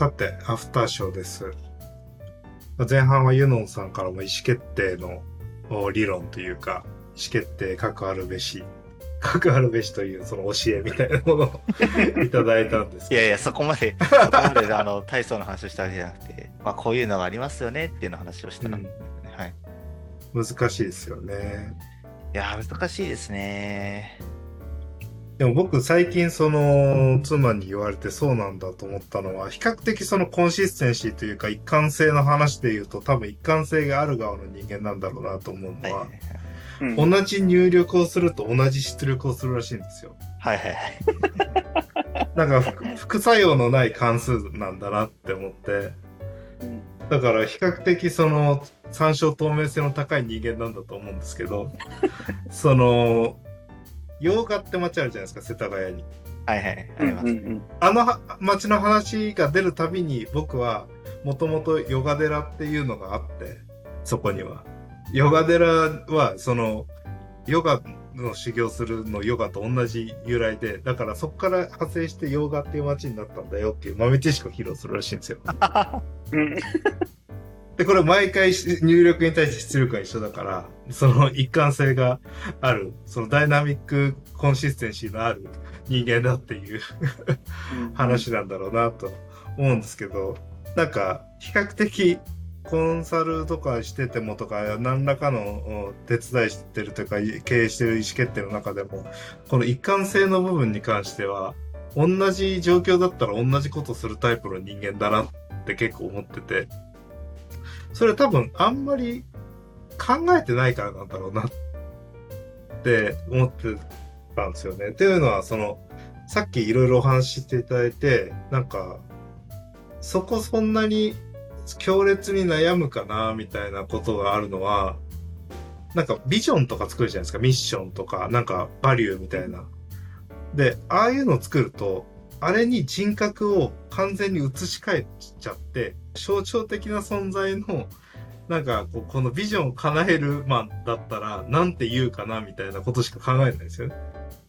さて、アフターショーです。前半はユノンさんからも意思決定のお理論というか、意思決定、各あるべし、各あるべしというその教えみたいなものを いただいたんですけどいやいや、そこまで、そこまであの体操の話をしたわけじゃなくて、まあ、こういうのがありますよねっていうの話をしたら、うんはい。難しいですよね。いやー、難しいですね。でも僕最近その妻に言われてそうなんだと思ったのは比較的そのコンシステンシーというか一貫性の話で言うと多分一貫性がある側の人間なんだろうなと思うのは、うん同じ入力をすると同じ出力をするらしいんですよ。はいはいはい。なんか副副作用のない関数なんだなって思って、うんだから比較的その参照透明性の高い人間なんだと思うんですけど、その、洋画って街あるじゃないですか、世田谷に。はいはい。あうんります。うんあのは街の話が出るたびに僕はもともとヨガ寺っていうのがあって、そこには。ヨガ寺はそのヨガの修行するのヨガと同じ由来で、だからそこから派生してヨガっていう街になったんだよっていう豆知識を披露するらしいんですよ。うんで、これ毎回し入力に対して出力が一緒だから、その一貫性がある、そのダイナミックコンシステンシーのある人間だっていう話なんだろうなと思うんですけど、なんか比較的コンサルとかしててもとか何らかのお手伝いしてるというか経営してる意思決定の中でもこの一貫性の部分に関しては同じ状況だったら同じことするタイプの人間だなって結構思っててそれは多分あんまり考えてないからなんだろうなって思ってたんですよね。っていうのはそのさっきいろいろお話ししていただいて、なんか、そこそんなに強烈に悩むかな、みたいなことがあるのは、なんかビジョンとか作るじゃないですか。ミッションとか、なんかバリューみたいな。で、ああいうのを作ると、あれに人格を完全に移し替えちゃって、象徴的な存在の、なんかこう、このビジョンを叶えるマンだったら、なんて言うかな、みたいなことしか考えないんですよね。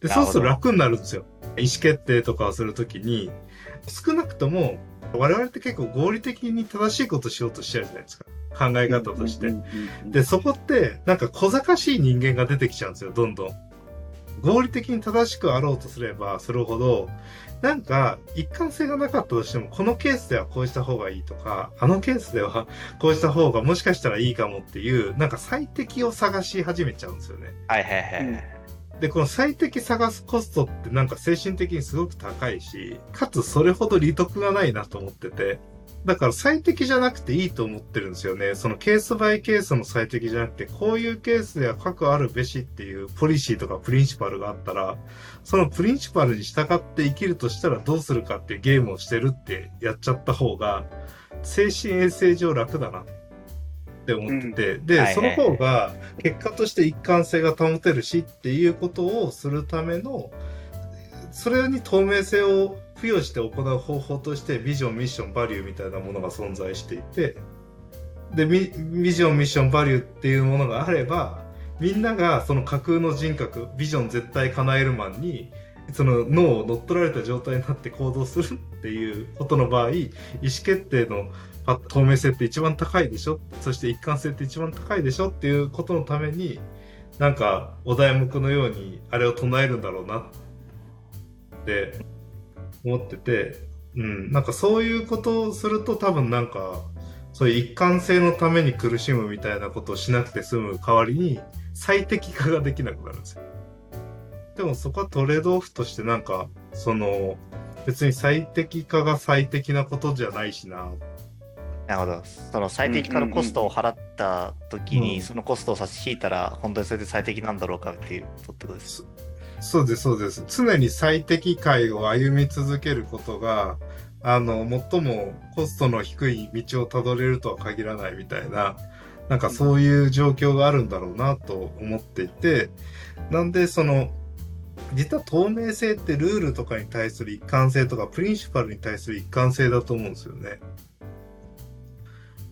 で、そうすると楽になるんですよ。意思決定とかをするときに、少なくとも、我々って結構合理的に正しいことしようとしてるじゃないですか。考え方として。で、そこって、なんか小賢しい人間が出てきちゃうんですよ、どんどん。合理的に正しくあろうとすればするほど、なんか一貫性がなかったとしても、このケースではこうした方がいいとか、あのケースではこうした方がもしかしたらいいかもっていう、なんか最適を探し始めちゃうんですよね。はいはいはいはい。で、この最適探すコストってなんか精神的にすごく高いし、かつそれほど利得がないなと思ってて、だから最適じゃなくていいと思ってるんですよね。そのケースバイケースの最適じゃなくて、こういうケースでは各あるべしっていうポリシーとかプリンシパルがあったら、そのプリンシパルに従って生きるとしたらどうするかっていうゲームをしてるってやっちゃった方が、精神衛生上楽だなって思ってて、で、はいはいその方が結果として一貫性が保てるしっていうことをするための、それに透明性を付与して行う方法としてビジョン、ミッション、バリューみたいなものが存在していて、で、ビジョン、ミッション、バリューっていうものがあれば、みんながその架空の人格、ビジョン絶対叶えるマンに、その脳を乗っ取られた状態になって行動するっていうことの場合、意思決定の透明性って一番高いでしょ？そして一貫性って一番高いでしょっていうことのために、なんか、お題目のようにあれを唱えるんだろうなって思ってて、うん、なんかそういうことをすると多分なんか、そういう一貫性のために苦しむみたいなことをしなくて済む代わりに最適化ができなくなるんですよ。でもそこはトレードオフとしてなんか、その、別に最適化が最適なことじゃないしな。なるほど。その最適化のコストを払った時に、うんそのコストを差し引いたら、本当にそれで最適なんだろうかっていうことです。そうです、そうです。常に最適解を歩み続けることが、あの、最もコストの低い道をたどれるとは限らないみたいな、なんかそういう状況があるんだろうなと思っていて、なんでその、実は透明性ってルールとかに対する一貫性とかプリンシパルに対する一貫性だと思うんですよね。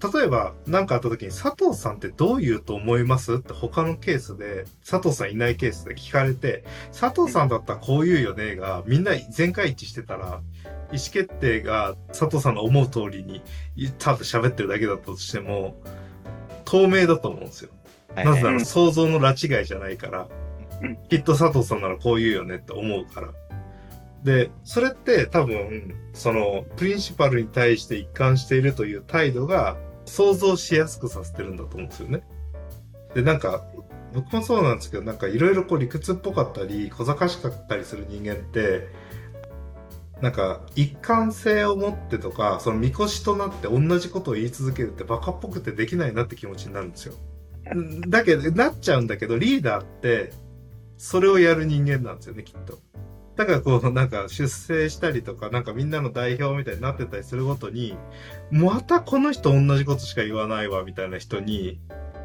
例えば何かあった時に佐藤さんってどう言うと思います？って他のケースで、佐藤さんいないケースで聞かれて、佐藤さんだったらこう言うよねが、みんな全会一致してたら、意思決定が佐藤さんの思う通りに、ただ喋ってるだけだったとしても、透明だと思うんですよ。はいなぜならうん想像の拉違いじゃないからうん、きっと佐藤さんならこう言うよねって思うから。で、それって多分、その、プリンシパルに対して一貫しているという態度が想像しやすくさせてるんだと思うんですよね。で、なんか、僕もそうなんですけど、なんかいろいろこう理屈っぽかったり、小賢しかったりする人間って、なんか一貫性を持ってとか、その見越しとなって同じことを言い続けるってバカっぽくてできないなって気持ちになるんですよ。だけど、なっちゃうんだけど、リーダーって、それをやる人間なんですよね、きっと。だからこう、なんか出世したりとか、なんかみんなの代表みたいになってたりするごとに、またこの人同じことしか言わないわ、みたいな人に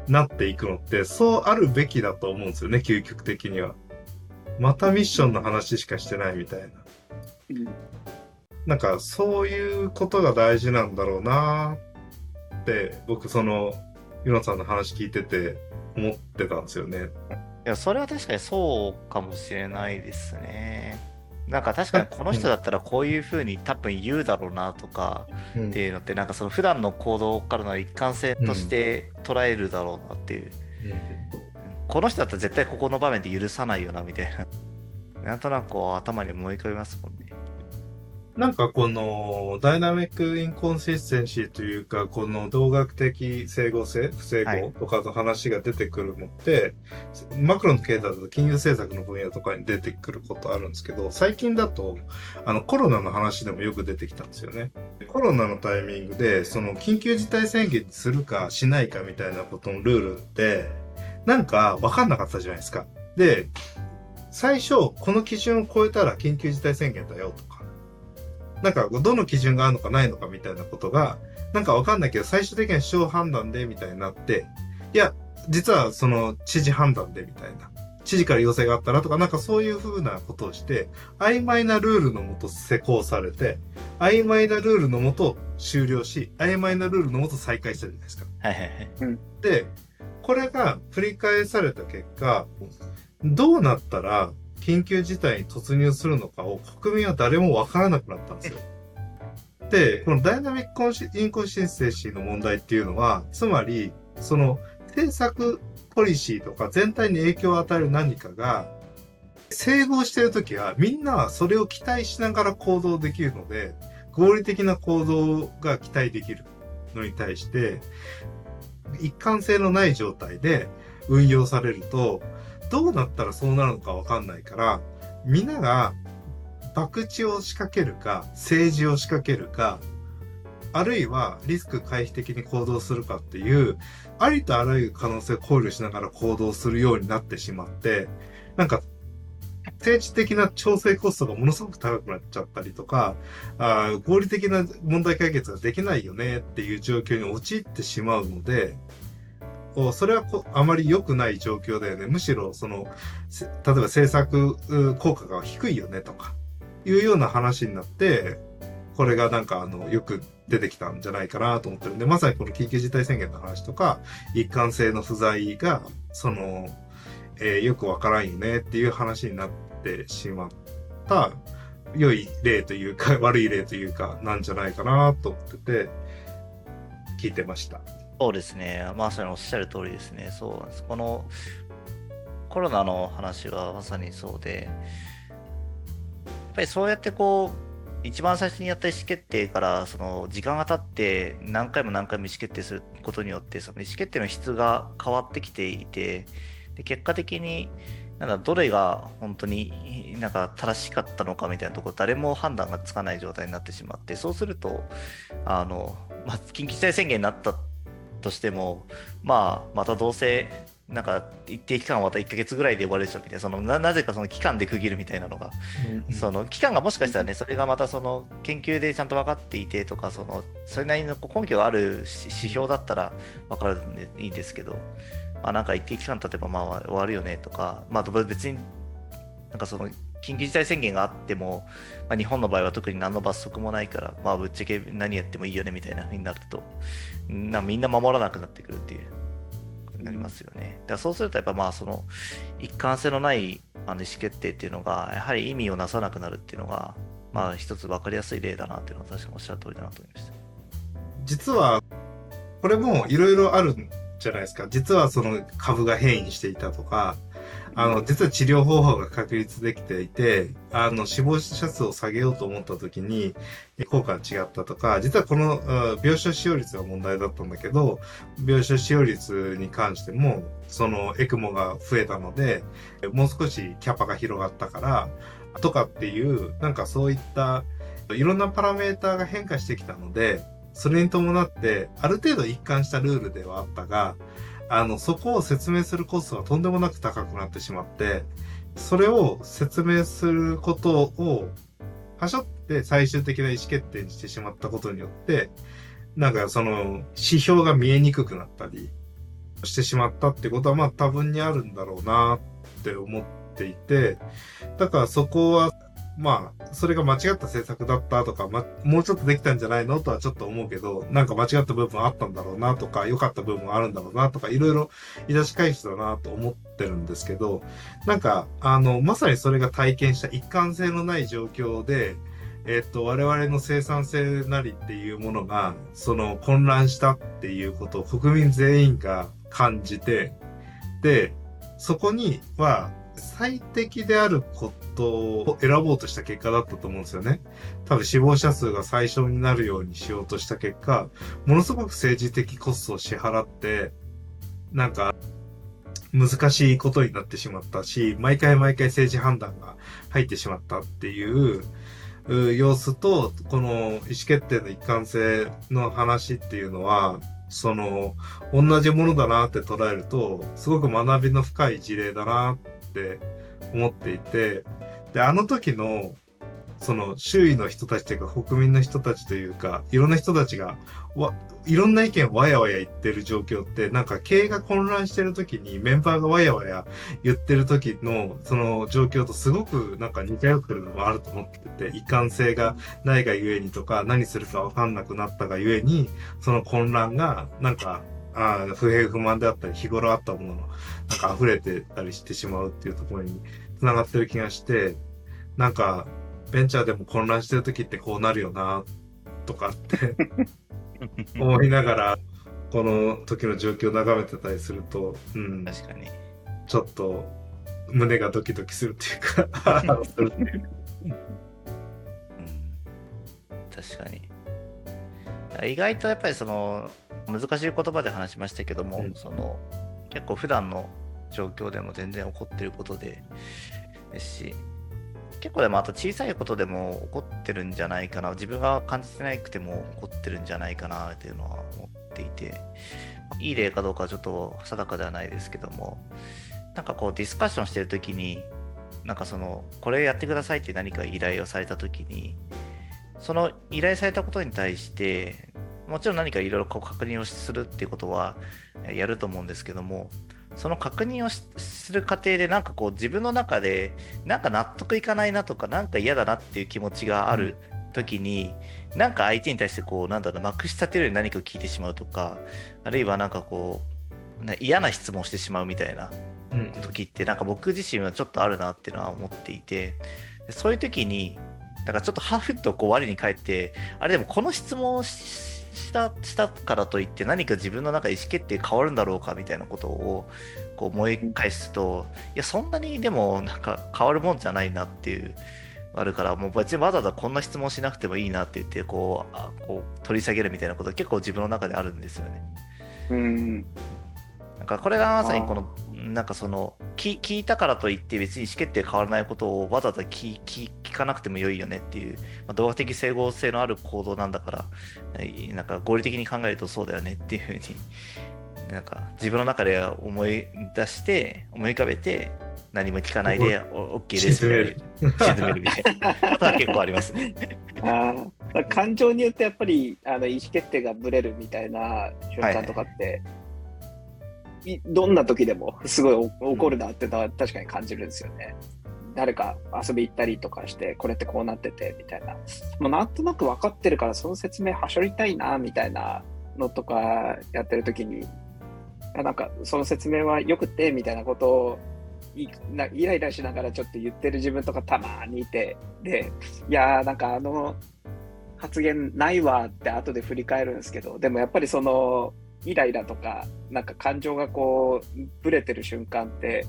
なっていくのって、そうあるべきだと思うんですよね、究極的には。またミッションの話しかしてないみたいな。うんなんかそういうことが大事なんだろうなって、僕その、ユノさんの話聞いてて思ってたんですよね。いや、それは確かにそうかもしれないですね。なんか確かにこの人だったらこういうふうに多分言うだろうなとかうんっていうのってなんかその普段の行動からの一貫性として捉えるだろうなっていう。この人だったら絶対ここの場面で許さないよなみたいな。なんとなく頭に思い浮かびますもんね。なんかこのダイナミックインコンシステンシーというか、この動学的整合性、不整合とかの話が出てくるのって、マクロの経済だと金融政策の分野とかに出てくることあるんですけど、最近だと、あのコロナの話でもよく出てきたんですよね。コロナのタイミングで、その緊急事態宣言するかしないかみたいなことのルールって、なんか分かんなかったじゃないですか。で、最初、この基準を超えたら緊急事態宣言だよとか、なんか、どの基準があるのかないのかみたいなことが、なんかわかんないけど、最終的には首相判断でみたいになって、いや、実はその知事判断でみたいな。知事から要請があったらとか、なんかそういう風なことをして、曖昧なルールのもと施行されて、曖昧なルールのもと終了し、曖昧なルールのもと再開したじゃないですか。はいはいはい。で、これが繰り返された結果、どうなったら緊急事態に突入するのかを国民は誰もわからなくなったんですよ。で、このダイナミックインコンシステンシーの問題っていうのは、つまり、その政策ポリシーとか全体に影響を与える何かが、整合してるときはみんなはそれを期待しながら行動できるので、合理的な行動が期待できるのに対して、一貫性のない状態で運用されると、どうなったらそうなるのかわかんないから、みんなが博打を仕掛けるか、政治を仕掛けるか、あるいはリスク回避的に行動するかっていう、ありとあらゆる可能性を考慮しながら行動するようになってしまって、なんか、政治的な調整コストがものすごく高くなっちゃったりとか、あ合理的な問題解決ができないよねっていう状況に陥ってしまうので、こうそれはこあまり良くない状況だよね。むしろ、その、例えば政策効果が低いよねとか、いうような話になって、これがなんかあの、よく出てきたんじゃないかなと思ってるんで、まさにこの緊急事態宣言の話とか、一貫性の不在が、その、えーよくわからんよねっていう話になってしまった、良い例というか、悪い例というか、なんじゃないかなと思ってて、聞いてました。そうですね。まさにおっしゃる通りですね。そうなんです。このコロナの話はまさにそうで、やっぱりそうやってこう、一番最初にやった意思決定から、その時間が経って何回も何回も意思決定することによって、その意思決定の質が変わってきていて、で結果的に、なんかどれが本当になんか正しかったのかみたいなところ、誰も判断がつかない状態になってしまって、そうすると、あの、まあ、緊急事態宣言になったとしても、まあ、またどうせ、なんか一定期間はまた1ヶ月ぐらいで終わるでしょみたいな、そのななぜかその期間で区切るみたいなのが、その期間がもしかしたらね、それがまたその研究でちゃんと分かっていてとか、そのそれなりの根拠がある指指標だったら分かるんでいいんですけど、まあ、なんか一定期間経てばまあ終わるよねとか、まあ、別になんかその緊緊急事態宣言があっても、まあ、日本の場合は特に何の罰則もないから、まあ、ぶっちゃけ何やってもいいよねみたいな風になると、なみんな守らなくなってくるっていう、なりますよね。だからそうすると、やっぱまあ、その、一貫性のないあの意思決定っていうのが、やはり意味をなさなくなるっていうのが、まあ、一つ分かりやすい例だなっていうのは、確かにおっしゃる通りだなと思いました。実は、これもいろいろあるんじゃないですか。実はその株が変異していたとか、あの、実は治療方法が確立できていて、あの、死亡者数を下げようと思った時に、効果が違ったとか、実はこの病床使用率が問題だったんだけど、病床使用率に関しても、そのエクモが増えたので、もう少しキャパが広がったから、とかっていう、なんかそういった、いろんなパラメーターが変化してきたので、それに伴って、ある程度一貫したルールではあったが、あの、そこを説明するコストがとんでもなく高くなってしまって、それを説明することを、はしょって最終的な意思決定にしてしまったことによって、なんかその指標が見えにくくなったりしてしまったってことはまあ多分にあるんだろうなって思っていて、だからそこはまあ、それが間違った政策だったとか、ま、もうちょっとできたんじゃないのとはちょっと思うけど、なんか間違った部分あったんだろうなとか、良かった部分あるんだろうなとか、いろいろいらし返しだなと思ってるんですけど、なんか、あの、まさにそれが体験した一貫性のない状況で、えっと、我々の生産性なりっていうものが、その混乱したっていうことを国民全員が感じて、で、そこには最適であることを選ぼうとした結果だったと思うんですよね。多分死亡者数が最小になるようにしようとした結果、ものすごく政治的コストを支払って、なんか、難しいことになってしまったし、毎回毎回政治判断が入ってしまったっていう様子と、この意思決定の一貫性の話っていうのは、その、同じものだなって捉えると、すごく学びの深い事例だなって思っていて、で、あの時の、その周囲の人たちというか国民の人たちというか、いろんな人たちが、わ、いろんな意見をわやわや言ってる状況って、なんか経営が混乱してる時にメンバーがわやわや言ってる時のその状況とすごくなんか似通ってるのがあると思ってて、一貫性がないがゆえにとか、何するかわかんなくなったがゆえに、その混乱がなんかあ不平不満であったり、日頃あったものの、なんか溢れてたりしてしまうっていうところに繋がってる気がして、なんか、ベンチャーでも混乱してる時ってこうなるよな、とかって 思いながら、この時の状況を眺めてたりすると、うん。確かに。ちょっと、胸がドキドキするっていうかするっていう。うん、確かに。意外とやっぱりその難しい言葉で話しましたけども、うん、その結構普段の状況でも全然起こってることでですし結構でもあと小さいことでも起こってるんじゃないかな自分が感じてなくても起こってるんじゃないかなっていうのは思っていていい例かどうかはちょっと定かではないですけどもなんかこうディスカッションしてる時になんかそのこれやってくださいって何か依頼をされた時にその依頼されたことに対してもちろん何かいろいろ確認をするっていうことはやると思うんですけどもその確認をする過程でなんかこう自分の中でなんか納得いかないなとかなんか嫌だなっていう気持ちがある時に、うん、なんか相手に対してこうなんだろうまくし立てるように何かを聞いてしまうとかあるいはなんかこう嫌な質問をしてしまうみたいな時ってなんか僕自身はちょっとあるなっていうのは思っていてそういう時にだからちょっとハフッとこう我に返ってあれでもこの質問をしたしたからといって何か自分の中で意思決定変わるんだろうかみたいなことをこう思い返すといやそんなにでもなんか変わるもんじゃないなっていうあるからもう別にわざわざこんな質問しなくてもいいなって言ってこうあこう取り下げるみたいなこと結構自分の中であるんですよね。うんなんかこれがまさにこのなんかその聞聞いたからといって別に意思決定変わらないことをわざわざ聞聞聞かなくても良いよねっていう、まあ、動画的整合性のある行動なんだからなんか合理的に考えるとそうだよねっていうふうに なんか自分の中で思い出して思い浮かべて何も聞かないで OK です沈める。沈めるみたいな。ことは結構ありますね。あ感情によってやっぱりあの意思決定がぶれるみたいな瞬間とかって、はいはいどんな時でもすごい怒るなってのは確かに感じるんですよね。誰か遊び行ったりとかして、これってこうなってて、みたいな。もうなんとなく分かってるから、その説明はしょりたいな、みたいなのとかやってる時に、あなんかその説明はよくて、みたいなことをイライラしながらちょっと言ってる自分とかたまにいて、で、いやーなんかあの発言ないわって後で振り返るんですけど、でもやっぱりそのイライラとか、なんか感情がこう、ブレてる瞬間って、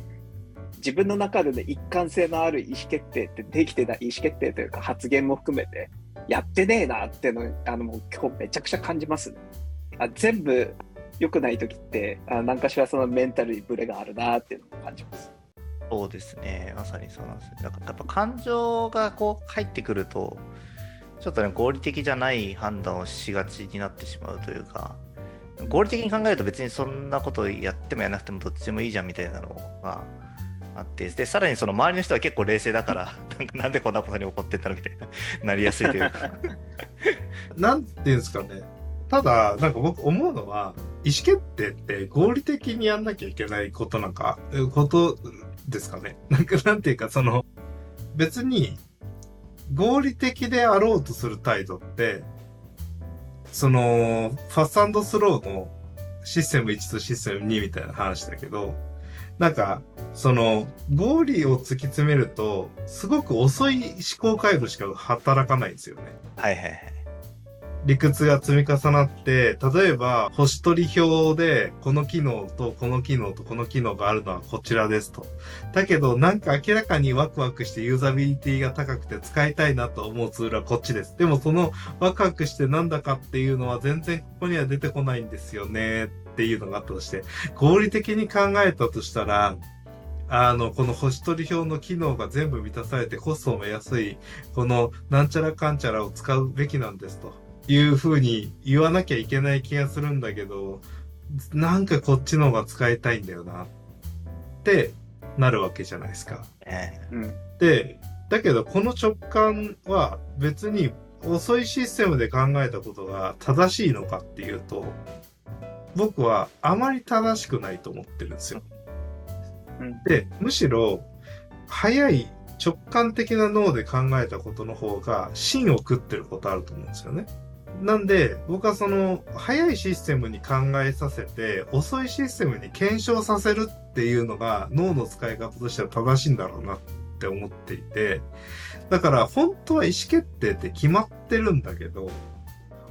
自分の中での一貫性のある意思決定ってできてない意思決定というか発言も含めて、やってねえなっていうのあのもう今日めちゃくちゃ感じますね。あ全部良くない時って、あ何かしらそのメンタルにブレがあるなっていうのを感じます。そうですね、まさにそうなんですよ。だからやっぱ感情がこう入ってくると、ちょっとね、合理的じゃない判断をしがちになってしまうというか、合理的に考えると別にそんなことやってもやらなくてもどっちでもいいじゃんみたいなのがああって、で、さらにその周りの人は結構冷静だから、なんかなんでこんなことに怒ってんだろうみたいな、なりやすいというか。なんていうんですかね。ただ、なんか僕思うのは、意思決定って合理的にやんなきゃいけないことなんか、えことですかね。なんか、なんていうか、その、別に、合理的であろうとする態度って、その、ファストスローのシステム1とシステム2みたいな話だけど、なんか、その、合理を突き詰めると、すごく遅い思考回路しか働かないんですよね。はいはいはい。理屈が積み重なって、例えば、星取り表で、この機能とこの機能とこの機能があるのはこちらですと。だけど、なんか明らかにワクワクしてユーザビリティが高くて使いたいなと思うツールはこっちです。でもそのワクワクしてなんだかっていうのは全然ここには出てこないんですよねっていうのがあったとして、合理的に考えたとしたら、あの、この星取り表の機能が全部満たされてコストも安い、このなんちゃらかんちゃらを使うべきなんですと。いう風に言わなきゃいけない気がするんだけど、なんかこっちの方が使いたいんだよなってなるわけじゃないですか。えうん。で、だけどこの直感は別に遅いシステムで考えたことが正しいのかっていうと、僕はあまり正しくないと思ってるんですよ。うんで、むしろ、早い直感的な脳で考えたことの方が芯を食ってることあると思うんですよね。なんで、僕はその、早いシステムに考えさせて、遅いシステムに検証させるっていうのが脳の使い方としては正しいんだろうなって思っていて、だから本当は意思決定って決まってるんだけど、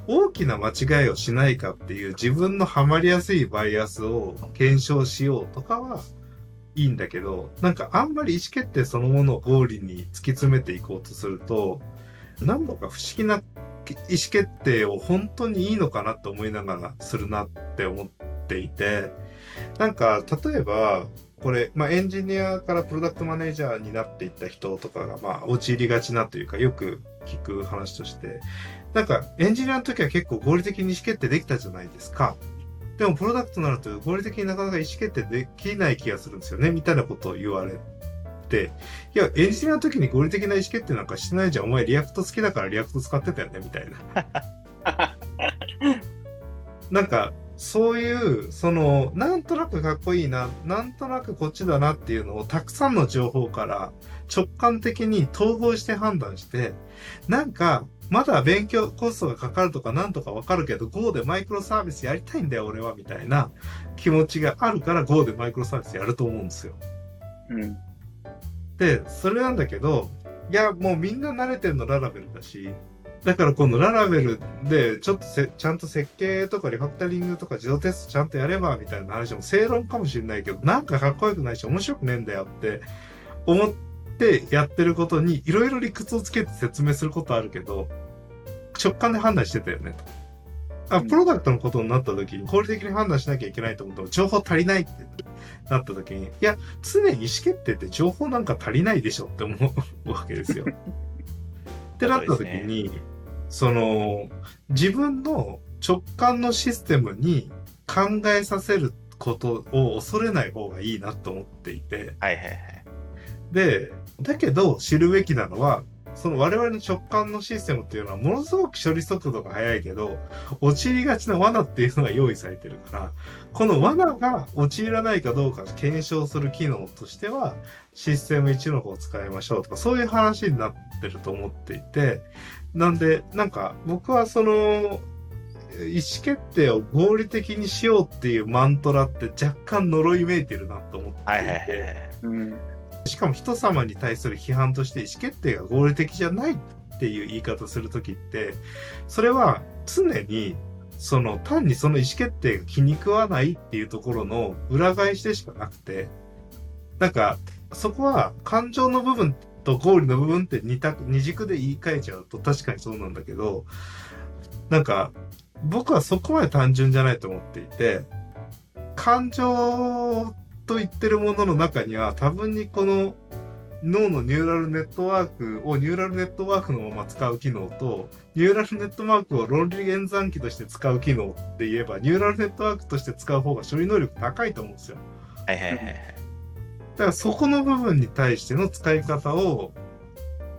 大きな間違いをしないかっていう自分のハマりやすいバイアスを検証しようとかはいいんだけど、なんかあんまり意思決定そのものを合理に突き詰めていこうとすると、なんだか不思議な意思決定を本当にいいのかなって思いながらするなって思っていて、なんか例えば、これ、まあ、エンジニアからプロダクトマネージャーになっていった人とかが、まあ、陥りがちなというか、よく聞く話として、なんか、エンジニアの時は結構合理的に意思決定できたじゃないですか。でも、プロダクトになると合理的になかなか意思決定できない気がするんですよね、みたいなことを言われて、いや、エンジニアの時に合理的な意思決定なんかしてないじゃん。お前 React 好きだから React 使ってたよね、みたいな。なんか、そういう、その、なんとなくかっこいいな、なんとなくこっちだなっていうのをたくさんの情報から直感的に統合して判断して、なんか、まだ勉強コストがかかるとかなんとかわかるけど、Go でマイクロサービスやりたいんだよ、俺は、みたいな気持ちがあるから Go でマイクロサービスやると思うんですよ。うん。で、それなんだけど、いや、もうみんな慣れてるのララベルだし、だからこのララベルでちょっとせちゃんと設計とかリファクタリングとか自動テストちゃんとやればみたいな話も正論かもしれないけど、なんかかっこよくないし面白くねえんだよって思ってやってることにいろいろ理屈をつけて説明することあるけど、直感で判断してたよねと。あ、うんプロダクトのことになった時に合理的に判断しなきゃいけないと思っても情報足りないってなった時に、いや、常に意思決定って情報なんか足りないでしょって思うわけですよ。ってなった時に、その、自分の直感のシステムに考えさせることを恐れない方がいいなと思っていて、はいはいはい。で、だけど知るべきなのは、そその我々の直感のシステムっていうのはものすごく処理速度が速いけど、陥りがちな罠っていうのが用意されてるから、この罠が陥らないかどうか検証する機能としては、システム1の方を使いましょうとか、そういう話になってると思っていて、なんで、なんか僕はその、意思決定を合理的にしようっていうマントラって若干呪いめいてるなと思っていて、はいはいはいはい。うん。しかも人様に対する批判として意思決定が合理的じゃないっていう言い方するときって、それは常にその単にその意思決定が気に食わないっていうところの裏返しでしかなくて、なんかそこは感情の部分と合理の部分って二択、二軸で言い換えちゃうと確かにそうなんだけど、なんか僕はそこまで単純じゃないと思っていて、感情と言ってるものの中には多分にこの脳のニューラルネットワークをニューラルネットワークのまま使う機能と、ニューラルネットワークを論理演算機として使う機能って言えば、ニューラルネットワークとして使う方が処理能力高いと思うんですよ。はいはいはいはい。だからそこの部分に対しての使い方を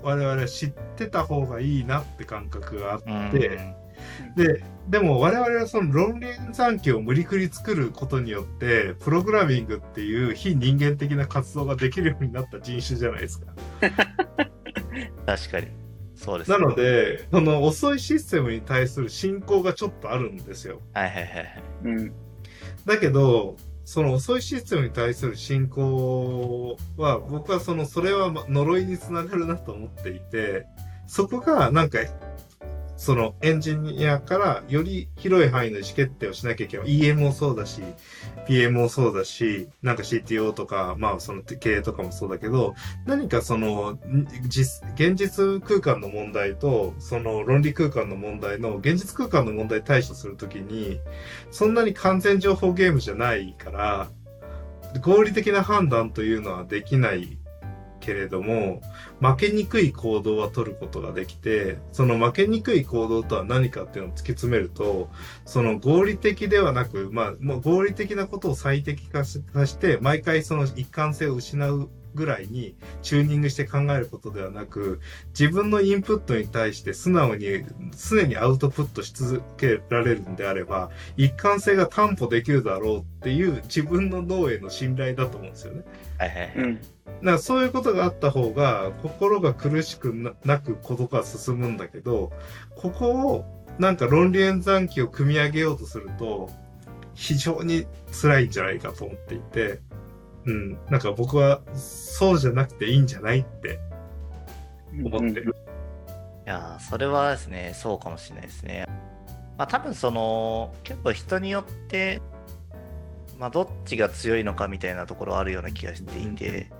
我々は知ってた方がいいなって感覚があって、うんで、でも我々はその論理演算機を無理くり作ることによって、プログラミングっていう非人間的な活動ができるようになった人種じゃないですか。確かに。そうですね。なので、その遅いシステムに対する信仰がちょっとあるんですよ。はいはいはいはい。うん。だけど、その遅いシステムに対する信仰は、僕はその、それはま呪いにつながるなと思っていて、そこがなんか、そのエンジニアからより広い範囲の意思決定をしなきゃいけない。EM もそうだし、PM もそうだし、なんか CTO とか、まあその経営とかもそうだけど、何かその、実、現実空間の問題と、その論理空間の問題の、現実空間の問題対処するときに、そんなに完全情報ゲームじゃないから、合理的な判断というのはできないけれども、負けにくい行動は取ることができて、その負けにくい行動とは何かっていうのを突き詰めると、その合理的ではなく、まあ、もう合理的なことを最適化し化して、毎回その一貫性を失うぐらいにチューニングして考えることではなく、自分のインプットに対して素直に、常にアウトプットし続けられるんであれば、一貫性が担保できるだろうっていう自分の脳への信頼だと思うんですよね。はいはいはい。うん。だからそういうことがあった方が心が苦しくななくことが進むんだけど、ここをなんか論理演算機を組み上げようとすると非常に辛いんじゃないかと思っていて、うん、なんか僕はそうじゃなくていいんじゃないって思ってる。いやーそれはですね、そうかもしれないですね。まあ多分その、結構人によって、まあどっちが強いのかみたいなところあるような気がしていて、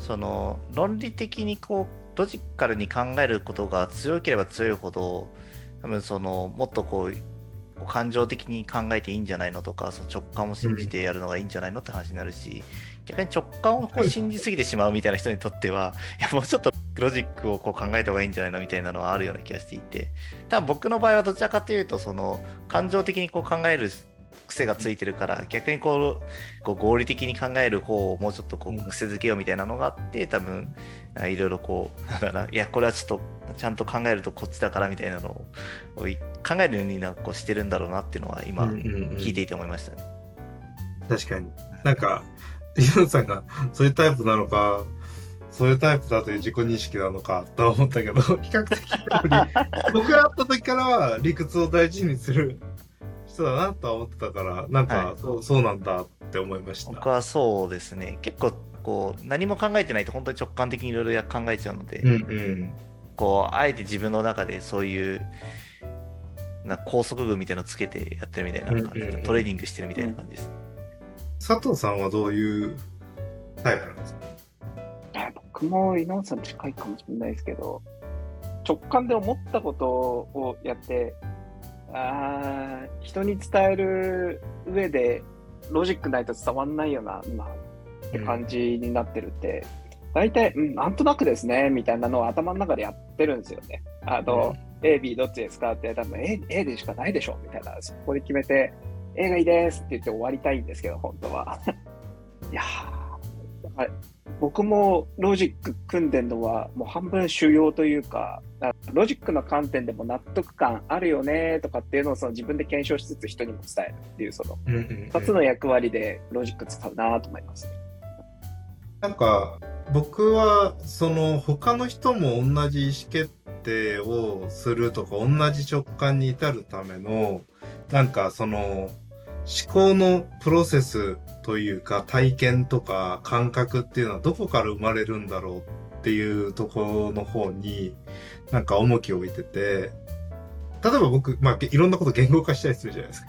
その論理的にこう、ロジカルに考えることが強ければ強いほど、多分その、もっとこう、感情的に考えていいんじゃないのとか、その直感を信じてやるのがいいんじゃないのって話になるし、逆に直感をこう信じすぎてしまうみたいな人にとっては、いやもうちょっとロジックをこう考えた方がいいんじゃないのみたいなのはあるような気がしていて、多分僕の場合はどちらかというと、その感情的にこう考える癖がついてるから、逆にこうこう合理的に考える方をもうちょっとこうんう癖づけようみたいなのがあって、多分いろいろこう、だろうな、いや、これはちょっとちゃんと考えるとこっちだからみたいなのを考えるようになんかこうしてるんだろうなっていうのは今うんうんうん聞いていて思いましたね。確かに。なんか、イノさんがそういうタイプなのか、そういうタイプだという自己認識なのかとは思ったけど、比較的僕が会った時からは理屈を大事にする人だなとは思ってたから、なんか、はいそうそうなんだって思いました。僕はそうですね、結構こう何も考えてないと本当に直感的にいろいろ考えちゃうので、うんうん。こうあえて自分の中でそういうな高速具みたいなのつけてやってるみたいな感じで、うんうんうんトレーニングしてるみたいな感じです。佐藤さんはどういうタイプなんですか？あ僕も井上さん近いかもしれないですけど、直感で思ったことをやって、あー人に伝える上でロジックないと伝わんないよな、今。って感じになってるって、大体、うん、なんとなくですね、みたいなのを頭の中でやってるんですよね。あの、A、B どっちですかって、多分 A, A でしかないでしょ、みたいな、そこで決めて、A がいいですって言って終わりたいんですけど、本当は。いやー、だから僕もロジック組んでるのはもう半分修養というか、ロジックの観点でも納得感あるよねとかっていうのをその自分で検証しつつ人にも伝えるっていうそのうんうんうん2つの役割でロジック使うなと思いますね。なんか僕はその他の人も同じ意思決定をするとか同じ直感に至るためのなんかその思考のプロセスというか体験とか感覚っていうのはどこから生まれるんだろうっていうところの方になんか重きを置いてて例えば僕、まあ、いろんなこと言語化したりするじゃないですか。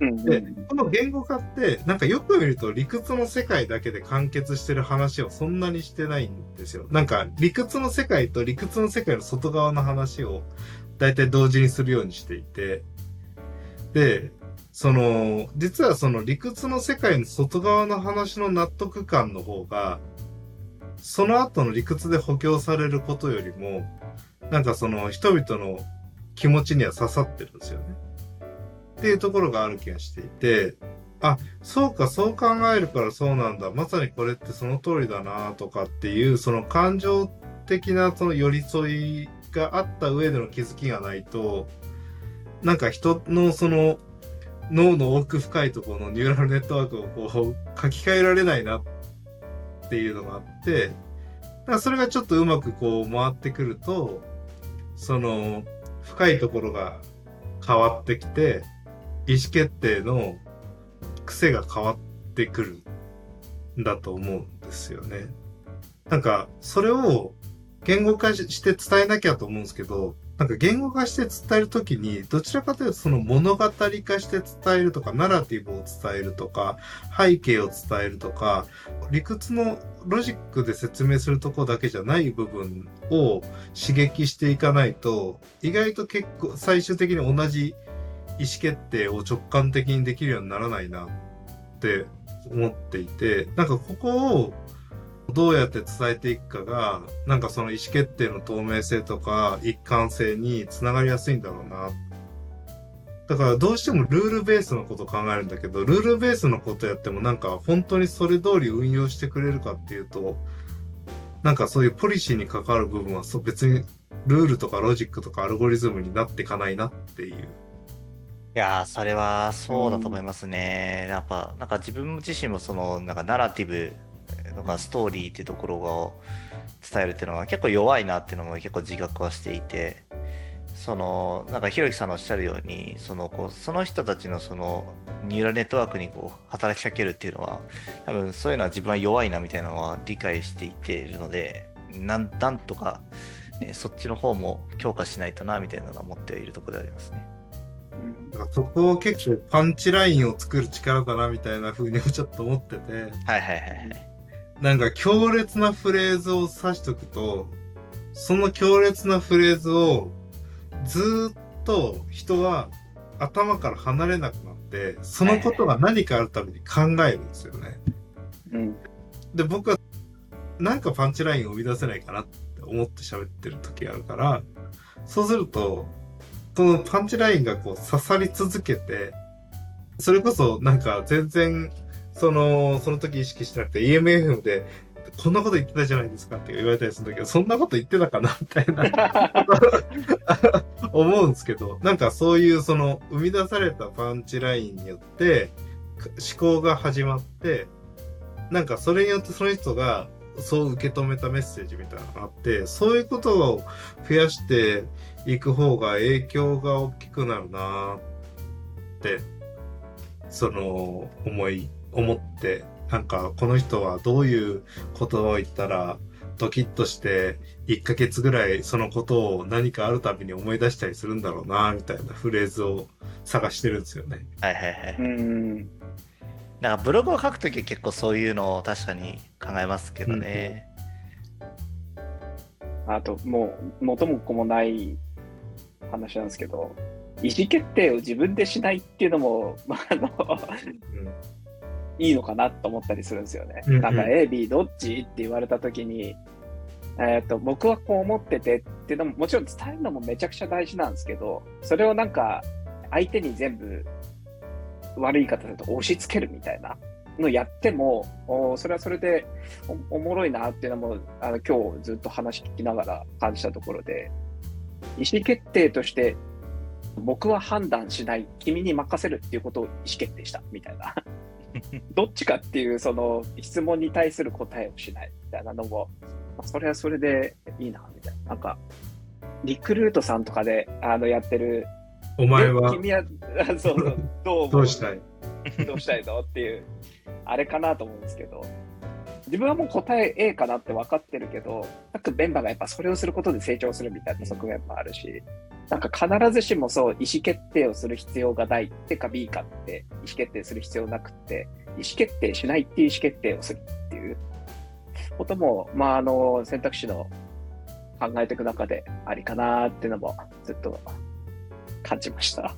うんでこの言語化って、なんかよく見ると理屈の世界だけで完結してる話をそんなにしてないんですよ。なんか理屈の世界と理屈の世界の外側の話を大体同時にするようにしていて、で、その、実はその理屈の世界の外側の話の納得感の方が、その後の理屈で補強されることよりも、なんかその人々の気持ちには刺さってるんですよね。っていうところがある気がしていて、あ、そうか、そう考えるからそうなんだ。まさにこれってその通りだなとかっていう、その感情的なその寄り添いがあった上での気づきがないと、なんか人のその脳の奥深いところのニューラルネットワークをこう書き換えられないなっていうのがあって、だからそれがちょっとうまくこう回ってくると、その深いところが変わってきて、意思決定の癖が変わってくるんだと思うんですよね。なんか、それを言語化して伝えなきゃと思うんですけど、なんか言語化して伝えるときに、どちらかというとその物語化して伝えるとか、ナラティブを伝えるとか、背景を伝えるとか、理屈のロジックで説明するとこだけじゃない部分を刺激していかないと、意外と結構最終的に同じ意思決定を直感的にできるようにならないなって思っていて、なんかここをどうやって伝えていくかが、なんかその意思決定の透明性とか一貫性につながりやすいんだろうな。だからどうしてもルールベースのこと考えるんだけど、ルールベースのことやってもなんか本当にそれ通り運用してくれるかっていうと、なんかそういうポリシーに関わる部分は別にルールとかロジックとかアルゴリズムになっていかないなっていう。いや、それはそうだと思いますね。やっぱ、なんか自分自身もその、なんかナラティブとかストーリーっていうところを伝えるっていうのは結構弱いなっていうのも結構自覚はしていて、その、なんかひろきさんのおっしゃるように、その、こう、その人たちのその、ニューラルネットワークにこう、働きかけるっていうのは、多分そういうのは自分は弱いなみたいなのは理解していているので、なん、なんとか、ねそっちの方も強化しないとな、みたいなのは思っているところでありますね。そこを結構パンチラインを作る力だなみたいな風にちょっと思ってて、はいはいはいはい。なんか強烈なフレーズを指しとくと、その強烈なフレーズをずーっと人は頭から離れなくなって、そのことが何かあるために考えるんですよね。うんで、僕はなんかパンチラインを生み出せないかなって思って喋ってる時があるから、そうすると、そのパンチラインがこう刺さり続けて、それこそなんか全然、その、その時意識してなくて EMF で、こんなこと言ってたじゃないですかって言われたりするんだけど、そんなこと言ってたかな？みたいな。思うんですけど、なんかそういうその生み出されたパンチラインによって思考が始まって、なんかそれによってその人がそう受け止めたメッセージみたいなのがあって、そういうことを増やしていく方が影響が大きくなるなって、その思い、思って、なんかこの人はどういう言葉を言ったらドキッとして1ヶ月ぐらいそのことを何かあるたびに思い出したりするんだろうなみたいなフレーズを探してるんですよね。はいはいはい。うんなんかブログを書くときは結構そういうのを確かに考えますけどね。あと、もう、元も子もない話なんですけど、意思決定を自分でしないっていうのも、まあ、あの、いいのかなと思ったりするんですよね。うんうんなんか A、B どっちって言われたときに、えっと僕はこう思っててっていうのももちろん伝えるのもめちゃくちゃ大事なんですけど、それをなんか相手に全部悪い言い方すると押し付けるみたいなのやっても、おそれはそれでおおもろいなっていうのも、あの今日ずっと話聞きながら感じたところで、意思決定として、僕は判断しない、君に任せるっていうことを意思決定したみたいな。どっちかっていうその質問に対する答えをしないみたいなのも、まあそれはそれでいいなみたいな。なんか、リクルートさんとかであのやってる、えお前は君は、あそうそう、どう思う？どうしたい？どうしたいの？っていう、あれかなと思うんですけど、自分はもう答え A かなって分かってるけど、各メンバーがやっぱそれをすることで成長するみたいな側面もあるし、なんか必ずしもそう意思決定をする必要がないってか B かって意思決定する必要なくって、意思決定しないっていう意思決定をするっていうことも、まああの選択肢の考えていく中でありかなっていうのもずっと感じました。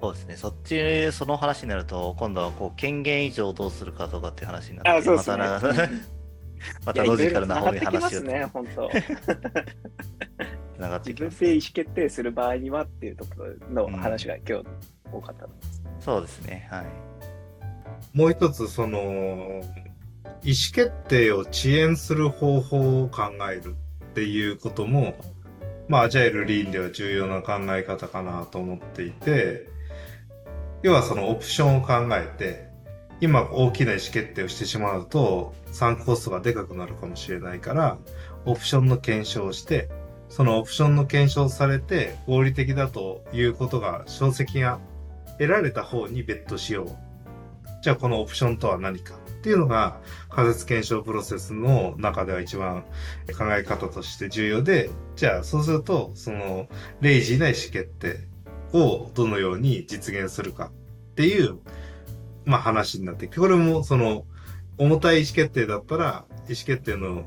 そうですね。そっち、その話になると、今度はこう権限以上どうするかとかっていう話になって、あそうですねまたな またロジカルな方にいやいろいろ話をね、本当。自。分で意思決定する場合にはっていうところの話が今日多かったです。そうですね。はい。もう一つ、その、意思決定を遅延する方法を考えるっていうことも、まあ、アジャイルリーンでは重要な考え方かなと思っていて、要はそのオプションを考えて、今大きな意思決定をしてしまうと、参コストがでかくなるかもしれないから、オプションの検証をして、そのオプションの検証されて合理的だということが、証跡が得られた方にベットしよう。じゃあこのオプションとは何かっていうのが仮説検証プロセスの中では一番考え方として重要で、じゃあそうするとそのレイジーな意思決定をどのように実現するかっていう、まあ話になって。これもその重たい意思決定だったら意思決定の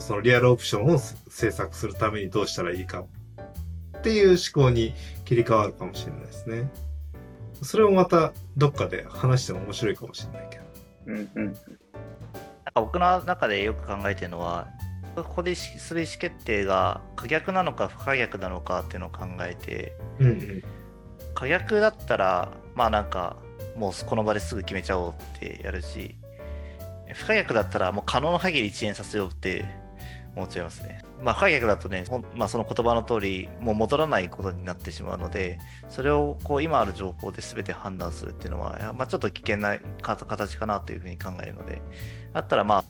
そのリアルオプションを制作するためにどうしたらいいかっていう思考に切り替わるかもしれないですね。それもまたどっかで話しても面白いかもしれないけど。うんうん。なんか僕の中でよく考えてるのは、ここでする意思決定が可逆なのか不可逆なのかっていうのを考えて、うんうん。可逆だったら、まあなんか、もうこの場ですぐ決めちゃおうってやるし、不可逆だったらもう可能な限り遅延させようって思っちゃいますね。まあ不可逆だとね、まあその言葉の通り、もう戻らないことになってしまうので、それをこう今ある情報で全て判断するっていうのは、まあちょっと危険なか形かなというふうに考えるので、だったらまあ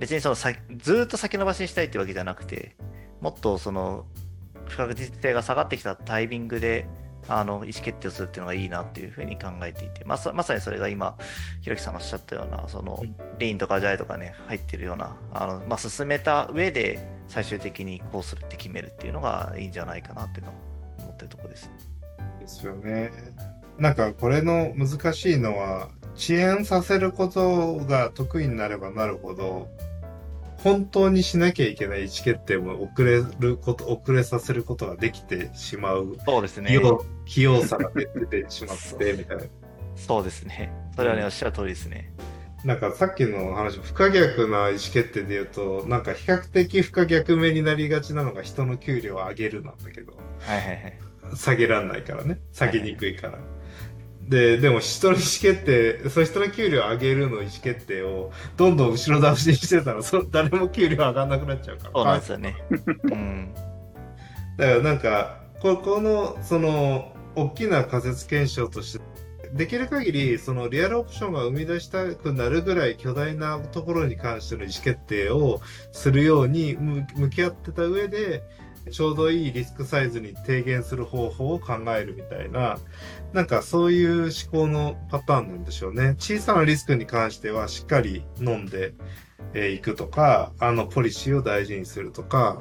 別にそのさずーっと先延ばしにしたいってわけじゃなくて、もっとその不確実性が下がってきたタイミングで、あの意思決定をするっていうのがいいなっていうふうに考えていて、まさまさにそれが今、ひろきさんがおっしゃったような、そのうんリーンとかアジャイとかね、入ってるような、あのまあ、進めた上で最終的にこうするって決めるっていうのがいいんじゃないかなっていうのを思ってるところです。ですよね。なんかこれの難しいのは、遅延させることが得意になればなるほど、本当にしなきゃいけない意思決定も遅れること、遅れさせることができてしまう、そうです器用器用さが出てしまって、みたいな。そうですね。それはね、うんおっしゃる通りですね。なんかさっきの話、不可逆な意思決定で言うと、なんか比較的不可逆目になりがちなのが人の給料を上げるなんだけど、はいはいはい。下げらんないからね。下げにくいから。で、でも人の意思決定、その人の給料上げるの意思決定をどんどん後ろ倒しにしてたら、そ誰も給料上がんなくなっちゃうから。そうなんですよね。うん。だからなんか、ここの、その、大きな仮説検証として、できる限り、そのリアルオプションが生み出したくなるぐらい巨大なところに関しての意思決定をするように向向き合ってた上で、ちょうどいいリスクサイズに低減する方法を考えるみたいな、なんかそういう思考のパターンなんでしょうね。小さなリスクに関してはしっかり飲んでえーいくとか、あの、ポリシーを大事にするとか、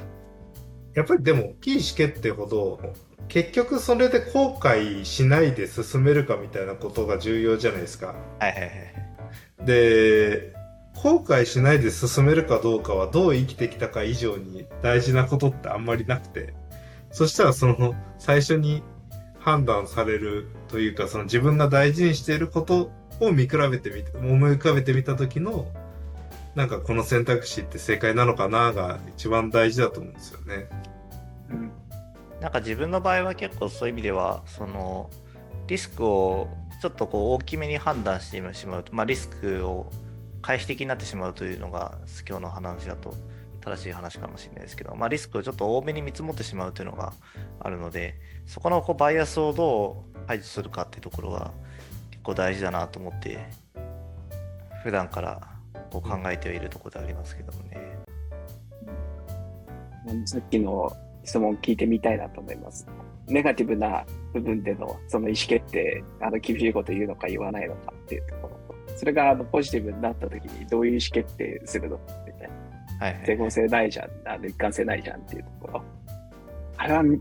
やっぱりでも、大きい意思決定ほど、結局それで後悔しないで進めるかみたいなことが重要じゃないですか。はいはいはい。で、後悔しないで進めるかどうかはどう生きてきたか以上に大事なことってあんまりなくて、そしたらその最初に判断されるというか、その自分が大事にしていることを見比べてみて、思い浮かべてみた時の、なんかこの選択肢って正解なのかなが一番大事だと思うんですよね。うんなんか自分の場合は結構そういう意味では、その、リスクをちょっとこう大きめに判断してしまうと、まあ、リスクを回避的になってしまうというのが今日の話だと正しい話かもしれないですけど、まあ、リスクをちょっと多めに見積もってしまうというのがあるのでそこのこうバイアスをどう排除するかっていうところが結構大事だなと思って普段からこう考えてはいるところでありますけどもね。さっきの質問聞いてみたいなと思います。ネガティブな部分でのその意思決定、あの厳しいこと言うのか言わないのかっていうところ、それがあのポジティブになった時にどういう意思決定するのかみたいな。はい、はい、整合性ないじゃん、あの一貫性ないじゃんっていうところ。あれは、ん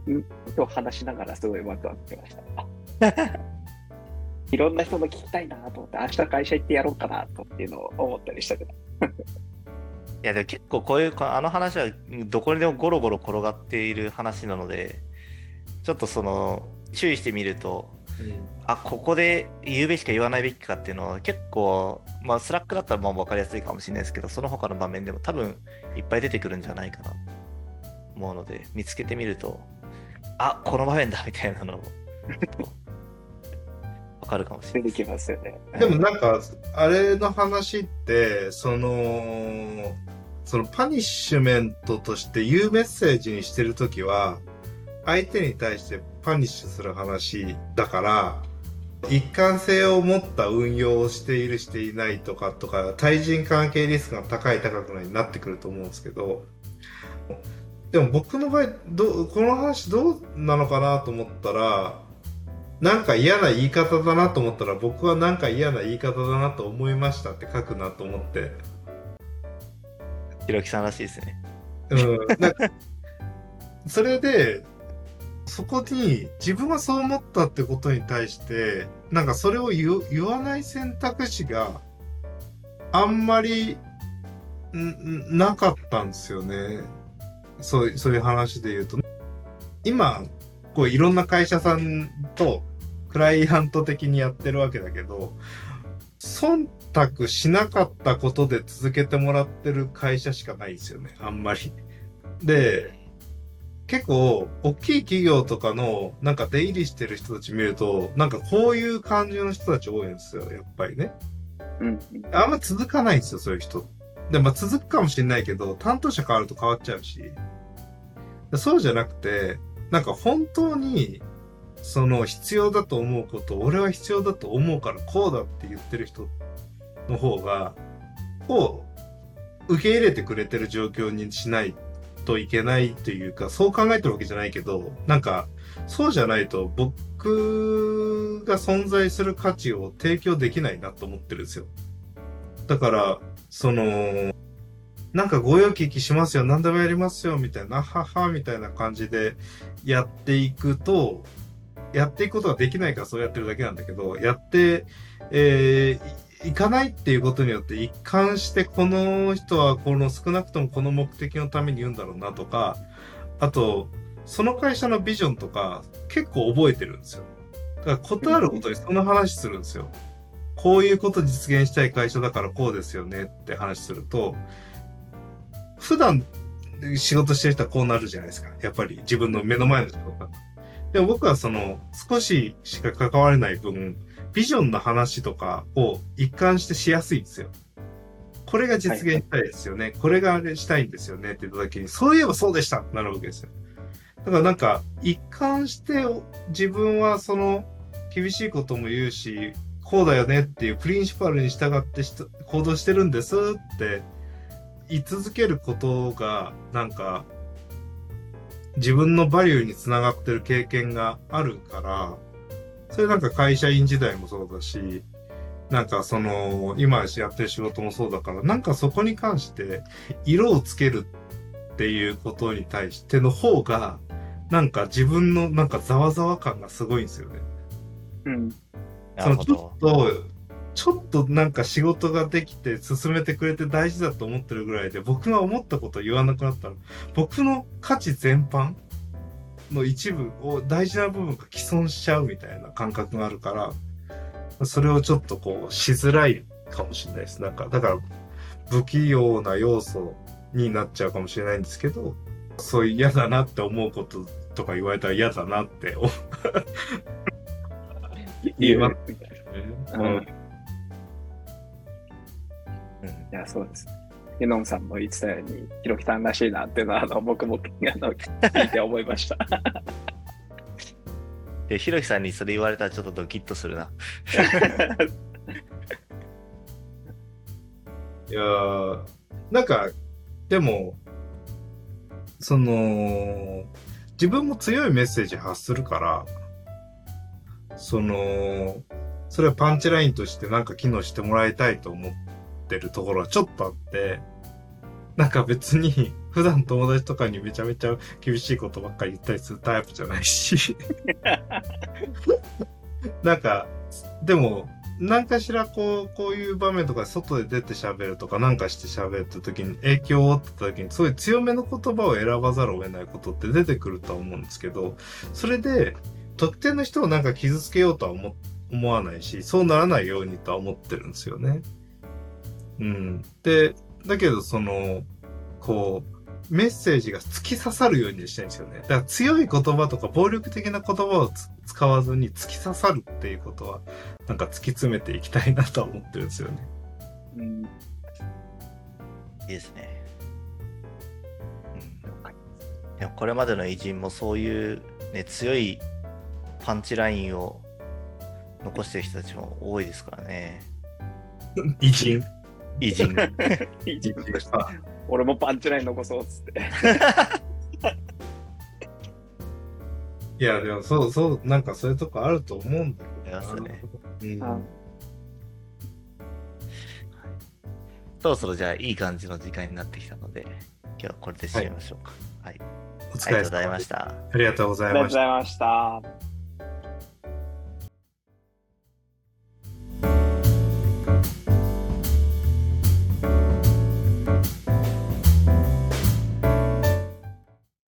と話しながらすごいワクワクしました。いろんな人の聞きたいなと思って、明日会社行ってやろうかなとっていうのを思ったりしたけど。いやでも結構こういうあの話はどこにでもゴロゴロ転がっている話なのでちょっとその注意してみると、うん、あここで言うべきか言わないべきかっていうのは結構まあスラックだったらまあ分かりやすいかもしれないですけどその他の場面でも多分いっぱい出てくるんじゃないかなと思うので見つけてみるとあこの場面だみたいなのを わかるかもしれない。出てきますよね。でもなんか、あれの話って、その、そのパニッシュメントとして言うメッセージにしてるときは、相手に対してパニッシュする話だから、一貫性を持った運用をしているしていないとかとか、対人関係リスクが高い高くないになってくると思うんですけど、でも僕の場合、どこの話どうなのかなと思ったら、なんか嫌な言い方だなと思ったら僕はなんか嫌な言い方だなと思いましたって書くなと思って。ひろきさんらしいですね。うん。なんかそれで、そこに自分がそう思ったってことに対して、なんかそれを言わない選択肢があんまりなかったんですよね。そうそういう話で言うと。今、こういろんな会社さんとクライアント的にやってるわけだけど、忖度しなかったことで続けてもらってる会社しかないですよね、あんまり。で、結構、大きい企業とかの、なんか出入りしてる人たち見ると、なんかこういう感じの人たち多いんですよ、やっぱりね。うん。あんま続かないんですよ、そういう人。で、まあ続くかもしれないけど、担当者変わると変わっちゃうし。そうじゃなくて、なんか本当に、その必要だと思うことを、俺は必要だと思うからこうだって言ってる人の方が、を受け入れてくれてる状況にしないといけないというか、そう考えてるわけじゃないけど、なんか、そうじゃないと僕が存在する価値を提供できないなと思ってるんですよ。だから、その、なんかご用聞きしますよ、何でもやりますよ、みたいな、はは、みたいな感じでやっていくと、やっていくことができないからそうやってるだけなんだけど、やって、えー、いかないっていうことによって一貫してこの人はこの少なくともこの目的のために言うんだろうなとか、あと、その会社のビジョンとか結構覚えてるんですよ。だからことあることにその話するんですよ。こういうこと実現したい会社だからこうですよねって話すると、普段仕事してる人はこうなるじゃないですか。やっぱり自分の目の前の人が。でも僕はその少ししか関われない分、ビジョンの話とかを一貫してしやすいんですよ。これが実現したいですよね。これがあれしたいんですよねって言った時に、そういえばそうでしたなるわけですよ。だからなんか、一貫して自分はその厳しいことも言うし、こうだよねっていうプリンシパルに従って行動してるんですって言い続けることが、なんか、自分のバリューにつながってる経験があるから、それなんか会社員時代もそうだし、なんかその、今やってる仕事もそうだから、なんかそこに関して、色をつけるっていうことに対しての方が、なんか自分のなんかざわざわ感がすごいんですよね。うん。そのちょっと、ちょっとなんか仕事ができて進めてくれて大事だと思ってるぐらいで、僕が思ったことを言わなくなったら、僕の価値全般の一部を、大事な部分が既存しちゃうみたいな感覚があるから、それをちょっとこう、しづらいかもしれないです。なんか、だから、不器用な要素になっちゃうかもしれないんですけど、そういう嫌だなって思うこととか言われたら嫌だなって言うますうん。うんいうん。や、そうですね。ユノンさんも言ってたように、ひろきさんらしいなっていうのは、あの、僕もあの聞いて思いました。で、ひろきさんにそれ言われたらちょっとドキッとするな。いやーなんか、でも、その、自分も強いメッセージ発するから、その、それはパンチラインとしてなんか機能してもらいたいと思ってるところはちょっとあって、なんか別に 普段友達とかにめちゃめちゃ厳しいことばっかり言ったりするタイプじゃないし、なんか、でも、何かしらこう、こういう場面とか外で出て喋るとかなんかして喋った時に影響を負った時に、そういう強めの言葉を選ばざるを得ないことって出てくるとは思うんですけど、それで、特定の人をなんか傷つけようとは思思わないし、そうならないようにとは思ってるんですよね。うん。で、だけどその、こう、メッセージが突き刺さるようにしたいんですよね。だから強い言葉とか暴力的な言葉をつ使わずに突き刺さるっていうことは、なんか突き詰めていきたいなとは思ってるんですよね。うんいいですね。うん。でもこれまでの偉人もそういう、ね、強いパンチラインを残してる人たちも多いですからね。偉人？偉人。いい偉人でした。俺もパンチライン残そうっつって。いや、でもそうそう、なんかそういうとこあると思うんだけどねうんあそろそろじゃあいい感じの時間になってきたので、今日はこれで締めましょうか。はい。おありがとうございまし。た。ありがとうございましたありがとうございました。